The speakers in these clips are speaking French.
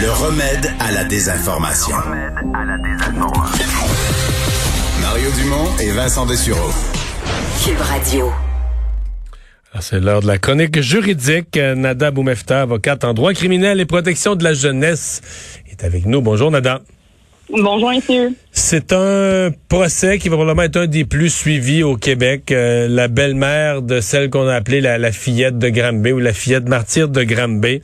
Le remède à la désinformation. Mario Dumont et Vincent Dessureau. Cube Radio. Ah, C'est l'heure de la chronique juridique. Nada Boumefta, avocate en droit criminel et protection de la jeunesse, est avec nous. Bonjour Nada. Bonjour, messieurs. C'est un procès qui va probablement être un des plus suivis au Québec. Euh, la belle-mère de celle qu'on a appelée la, la, fillette de Granby ou la fillette martyre de Granby.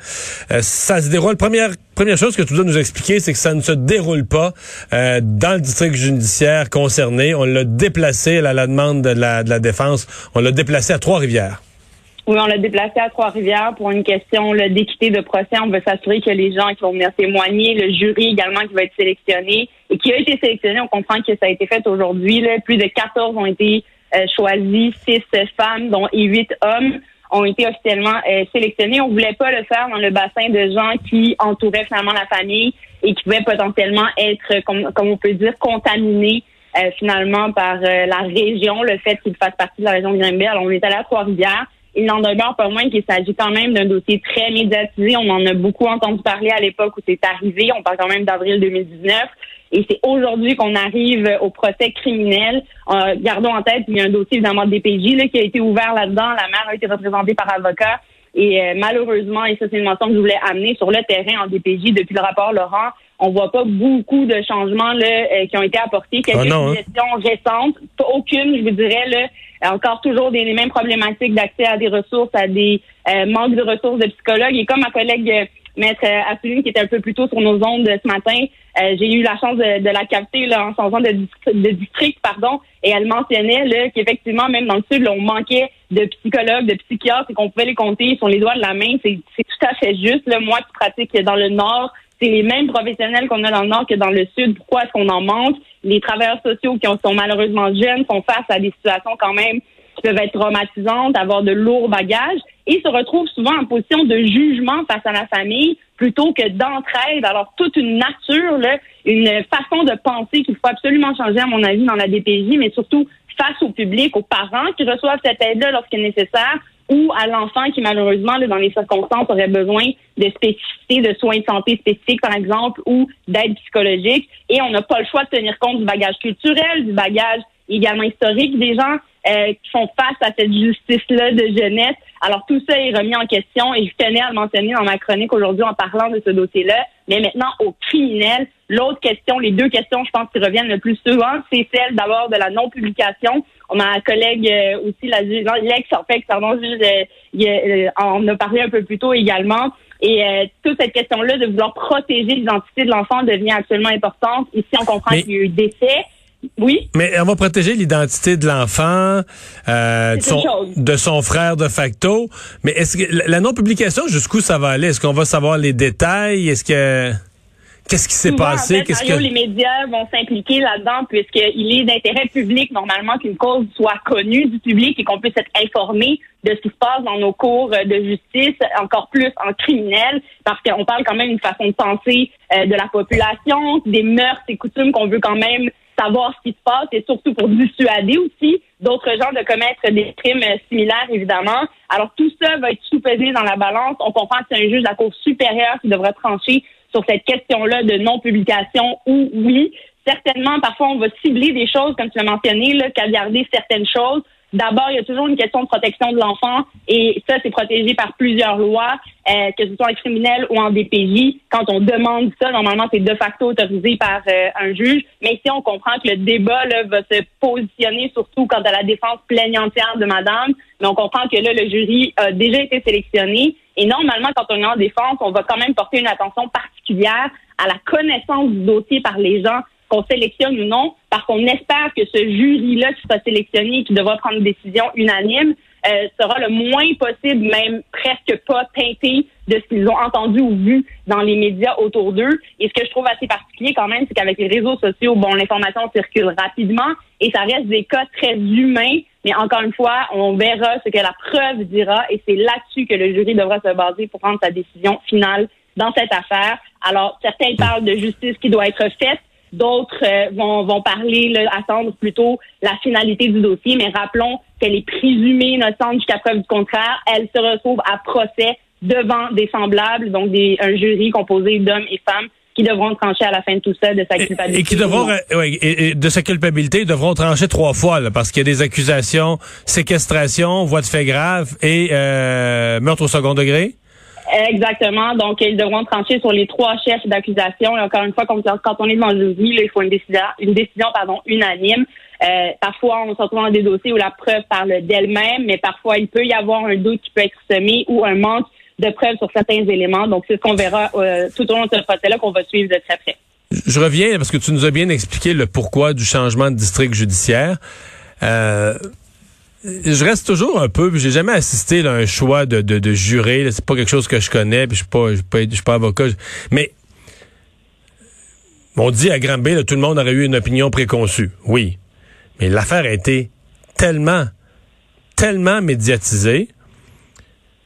Euh, ça se déroule. Première première chose que tu dois nous expliquer, c'est que ça ne se déroule pas euh, dans le district judiciaire concerné. On l'a déplacé à la demande de la, de la défense. On l'a déplacé à Trois-Rivières. Oui, on l'a déplacé à Trois-Rivières pour une question d'équité de procès. On veut s'assurer que les gens qui vont venir témoigner, le jury également qui va être sélectionné et qui a été sélectionné, on comprend que ça a été fait aujourd'hui. Plus de 14 ont été euh, choisis, 6 femmes, dont et 8 hommes ont été officiellement euh, sélectionnés. On voulait pas le faire dans le bassin de gens qui entouraient finalement la famille et qui pouvaient potentiellement être, comme, comme on peut dire, contaminés euh, finalement par la région, le fait qu'ils fassent partie de la région de Grimby. Alors, on est allé à Trois-Rivières il n'en demeure pas moins qu'il s'agit quand même d'un dossier très médiatisé. On en a beaucoup entendu parler à l'époque où c'est arrivé. On parle quand même d'avril 2019. Et c'est aujourd'hui qu'on arrive au procès criminel. Euh, gardons en tête, il y a un dossier évidemment de DPJ là, qui a été ouvert là-dedans. La mère a été représentée par avocat. Et euh, malheureusement, et ça c'est une mention que je voulais amener sur le terrain en DPJ depuis le rapport Laurent, on voit pas beaucoup de changements là, euh, qui ont été apportés. Quelques Ah non, hein? suggestions récentes, pas aucune, je vous dirais, là, encore toujours des, les mêmes problématiques d'accès à des ressources, à des euh, manques de ressources de psychologues. Et comme ma collègue euh, Maître euh, Assouline, qui était un peu plus tôt sur nos ondes ce matin, euh, j'ai eu la chance de, de la capter là, en changeant de, de district, pardon, et elle mentionnait qu'effectivement, même dans le sud, là, on manquait de psychologues, de psychiatres, et qu'on pouvait les compter sur les doigts de la main. C'est tout à fait juste. Là. Moi qui pratique dans le nord, c'est les mêmes professionnels qu'on a dans le nord que dans le sud. Pourquoi est-ce qu'on en manque? Les travailleurs sociaux qui sont malheureusement jeunes font face à des situations quand même qui peuvent être traumatisantes, avoir de lourds bagages et se retrouvent souvent en position de jugement face à la famille plutôt que d'entraide. Alors, toute une nature, là, une façon de penser qu'il faut absolument changer, à mon avis, dans la DPJ, mais surtout face au public, aux parents qui reçoivent cette aide-là lorsqu'il est nécessaire ou à l'enfant qui, malheureusement, là, dans les circonstances, aurait besoin de spécificités, de soins de santé spécifiques, par exemple, ou d'aide psychologique. Et on n'a pas le choix de tenir compte du bagage culturel, du bagage également historique des gens euh, qui font face à cette justice-là de jeunesse. Alors, tout ça est remis en question et je tenais à le mentionner dans ma chronique aujourd'hui en parlant de ce dossier-là. Mais maintenant, au criminel, l'autre question, les deux questions, je pense, qui reviennent le plus souvent, c'est celle d'abord de la non-publication. Ma collègue euh, aussi, la juge, l'ex, en fait, pardon, juge, euh, il, euh, en a parlé un peu plus tôt également. Et euh, toute cette question-là de vouloir protéger l'identité de l'enfant devient absolument importante. Ici, on comprend Mais- qu'il y a eu décès. Oui. Mais on va protéger l'identité de l'enfant, euh, de, son, chose. de son frère de facto. Mais est-ce que la- non-publication, jusqu'où ça va aller? Est-ce qu'on va savoir les détails? Est-ce que qu'est-ce qui s'est Souvent, passé? En fait, Qu'est-ce Mario, que les médias vont s'impliquer là-dedans puisqu'il est d'intérêt public normalement qu'une cause soit connue du public et qu'on puisse être informé de ce qui se passe dans nos cours de justice, encore plus en criminel, parce qu'on parle quand même d'une façon de penser euh, de la population, des mœurs et coutumes qu'on veut quand même savoir ce qui se passe et surtout pour dissuader aussi d'autres gens de commettre des crimes similaires, évidemment. Alors, tout ça va être sous-pesé dans la balance. On comprend que c'est un juge de la Cour supérieure qui devra trancher sur cette question-là de non-publication ou oui. Certainement, parfois, on va cibler des choses, comme tu l'as mentionné, là, caviarder certaines choses. D'abord, il y a toujours une question de protection de l'enfant et ça, c'est protégé par plusieurs lois, euh, que ce soit en criminel ou en DPJ. Quand on demande ça, normalement, c'est de facto autorisé par euh, un juge. Mais ici, on comprend que le débat va se positionner surtout quant à la défense pleine de madame. Mais on comprend que là, le jury a déjà été sélectionné. Et normalement, quand on est en défense, on va quand même porter une attention particulière à la connaissance du dossier par les gens qu'on sélectionne ou non, parce qu'on espère que ce jury-là qui sera sélectionné et qui devra prendre une décision unanime euh, sera le moins possible, même presque pas teinté de ce qu'ils ont entendu ou vu dans les médias autour d'eux. Et ce que je trouve assez particulier quand même, c'est qu'avec les réseaux sociaux, bon, l'information circule rapidement et ça reste des cas très humains. Mais encore une fois, on verra ce que la preuve dira et c'est là-dessus que le jury devra se baser pour prendre sa décision finale dans cette affaire. Alors, certains parlent de justice qui doit être faite. D'autres euh, vont, vont parler, là, attendre plutôt la finalité du dossier, mais rappelons qu'elle est présumée innocente jusqu'à preuve du contraire. Elle se retrouve à procès devant des semblables, donc des, un jury composé d'hommes et femmes qui devront trancher à la fin de tout ça de sa culpabilité. Et, qui devront, et, de sa culpabilité, devront trancher trois fois, là, parce qu'il y a des accusations, séquestration, voie de fait grave et euh, meurtre au second degré. Exactement. Donc, ils devront trancher sur les trois chefs d'accusation. Et encore une fois, quand, on est devant le jury, il faut une décision, une décision pardon, unanime. Euh, parfois, on se retrouve dans des dossiers où la preuve parle d'elle-même, mais parfois, il peut y avoir un doute qui peut être semé ou un manque de preuves sur certains éléments. Donc, c'est ce qu'on verra euh, tout au long de ce procès-là qu'on va suivre de très près. Je reviens parce que tu nous as bien expliqué le pourquoi du changement de district judiciaire. Euh, je reste toujours un peu, j'ai jamais assisté à un choix de, de, de juré. C'est pas quelque chose que je connais, je suis pas, je suis pas, avocat. Mais on dit à Granby, tout le monde aurait eu une opinion préconçue. Oui, mais l'affaire a été tellement, tellement médiatisée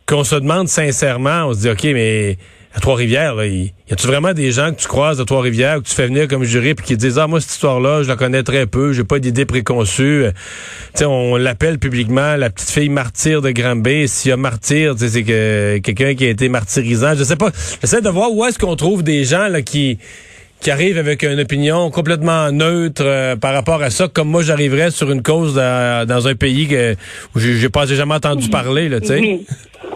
qu'on se demande sincèrement, on se dit, OK, mais à Trois-Rivières, y a-tu vraiment des gens que tu croises à Trois-Rivières, que tu fais venir comme juré, puis qui disent, ah, moi, cette histoire-là, je la connais très peu, j'ai pas d'idée préconçue. Euh, sais, on l'appelle publiquement la petite fille martyre de Granby. S'il y a martyr, c'est que quelqu'un qui a été martyrisant. Je sais pas. J'essaie de voir où est-ce qu'on trouve des gens, là, qui, qui arrivent avec une opinion complètement neutre euh, par rapport à ça, comme moi j'arriverais sur une cause dans un pays que, où j'ai pas jamais entendu parler, là, tu sais.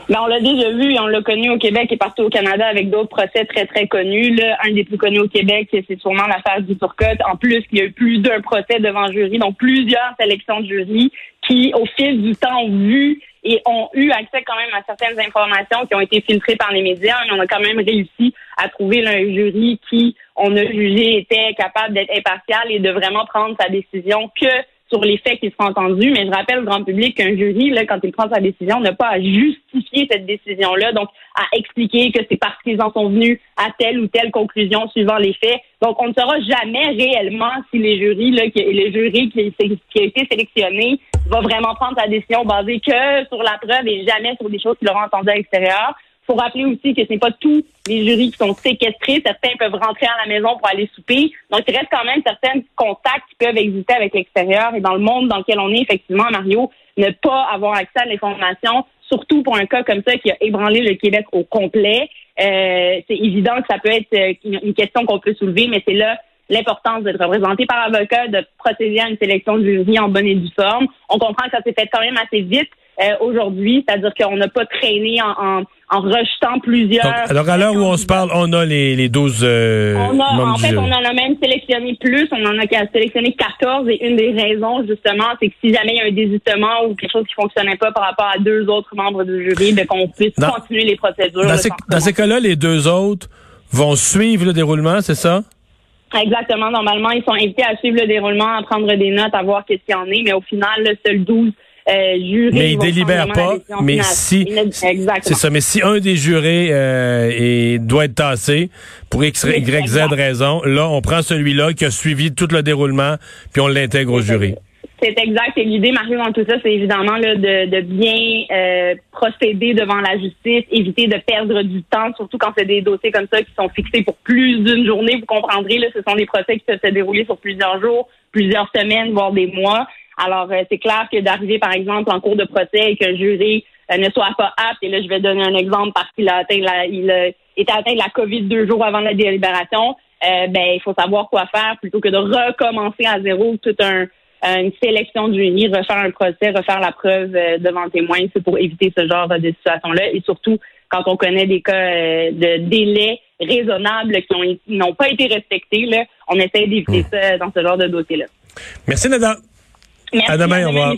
Ben, on l'a déjà vu, on l'a connu au Québec et partout au Canada avec d'autres procès très, très connus. Là, un des plus connus au Québec, c'est sûrement l'affaire du Turcotte. En plus, il y a eu plus d'un procès devant jury, donc plusieurs sélections de jury qui, au fil du temps, ont vu et ont eu accès quand même à certaines informations qui ont été filtrées par les médias. Mais on a quand même réussi à trouver un jury qui, on a jugé, était capable d'être impartial et de vraiment prendre sa décision que sur les faits qui seront entendus, mais je rappelle au grand public qu'un jury, là, quand il prend sa décision, n'a pas à justifier cette décision-là, donc à expliquer que c'est parce qu'ils en sont venus à telle ou telle conclusion suivant les faits. Donc, on ne saura jamais réellement si les jurys, là, les jurys qui, qui a été sélectionné va vraiment prendre sa décision basée que sur la preuve et jamais sur des choses qu'il aura entendues à l'extérieur faut rappeler aussi que ce n'est pas tous les jurys qui sont séquestrés. Certains peuvent rentrer à la maison pour aller souper. Donc, il reste quand même certains contacts qui peuvent exister avec l'extérieur. Et dans le monde dans lequel on est, effectivement, Mario, ne pas avoir accès à l'information, surtout pour un cas comme ça qui a ébranlé le Québec au complet, euh, c'est évident que ça peut être une question qu'on peut soulever, mais c'est là l'importance d'être représenté par avocat, de procéder à une sélection de jury en bonne et due forme. On comprend que ça s'est fait quand même assez vite euh, aujourd'hui, c'est-à-dire qu'on n'a pas traîné en en rejetant plusieurs. alors à l'heure où on se parle, on a les, les 12 euh, on a, En fait, on en a même sélectionné plus. On en a sélectionné 14 et une des raisons, justement, c'est que si jamais il y a un désistement ou quelque chose qui fonctionnait pas par rapport à deux autres membres du jury, ben, qu'on puisse continuer les procédures. Dans, ces, dans ces cas-là, les deux autres vont suivre le déroulement, c'est ça? Exactement. Normalement, ils sont invités à suivre le déroulement, à prendre des notes, à voir qu'est-ce qu'il y en est. Mais au final, le seul 12 euh, mais ils délibèrent pas. Mais si, c'est ça. Mais si un des jurés euh, doit être tassé pour X, Y, Z raison, là, on prend celui-là qui a suivi tout le déroulement, puis on l'intègre au jury. C'est exact. Et l'idée, Mario, dans tout ça, c'est évidemment là, de, bien euh, procéder devant la justice, éviter de perdre du temps, surtout quand c'est des dossiers comme ça qui sont fixés pour plus d'une journée. Vous comprendrez, là, ce sont des procès qui peuvent se dérouler sur plusieurs jours, plusieurs semaines, voire des mois. Alors, euh, c'est clair que d'arriver, par exemple, en cours de procès et que le jury euh, ne soit pas apte, et là, je vais donner un exemple parce qu'il a atteint la, il a été atteint de la COVID deux jours avant la délibération, ben, il faut savoir quoi faire plutôt que de recommencer à zéro toute un, une sélection du jury, refaire un procès, refaire la preuve devant témoin. C'est pour éviter ce genre de situation-là. Et surtout, quand on connaît des cas de délais raisonnables qui n'ont pas été respectés, là, on essaie d'éviter mmh. ça dans ce genre de dossier-là. Merci, Nada. Merci. À demain, au revoir.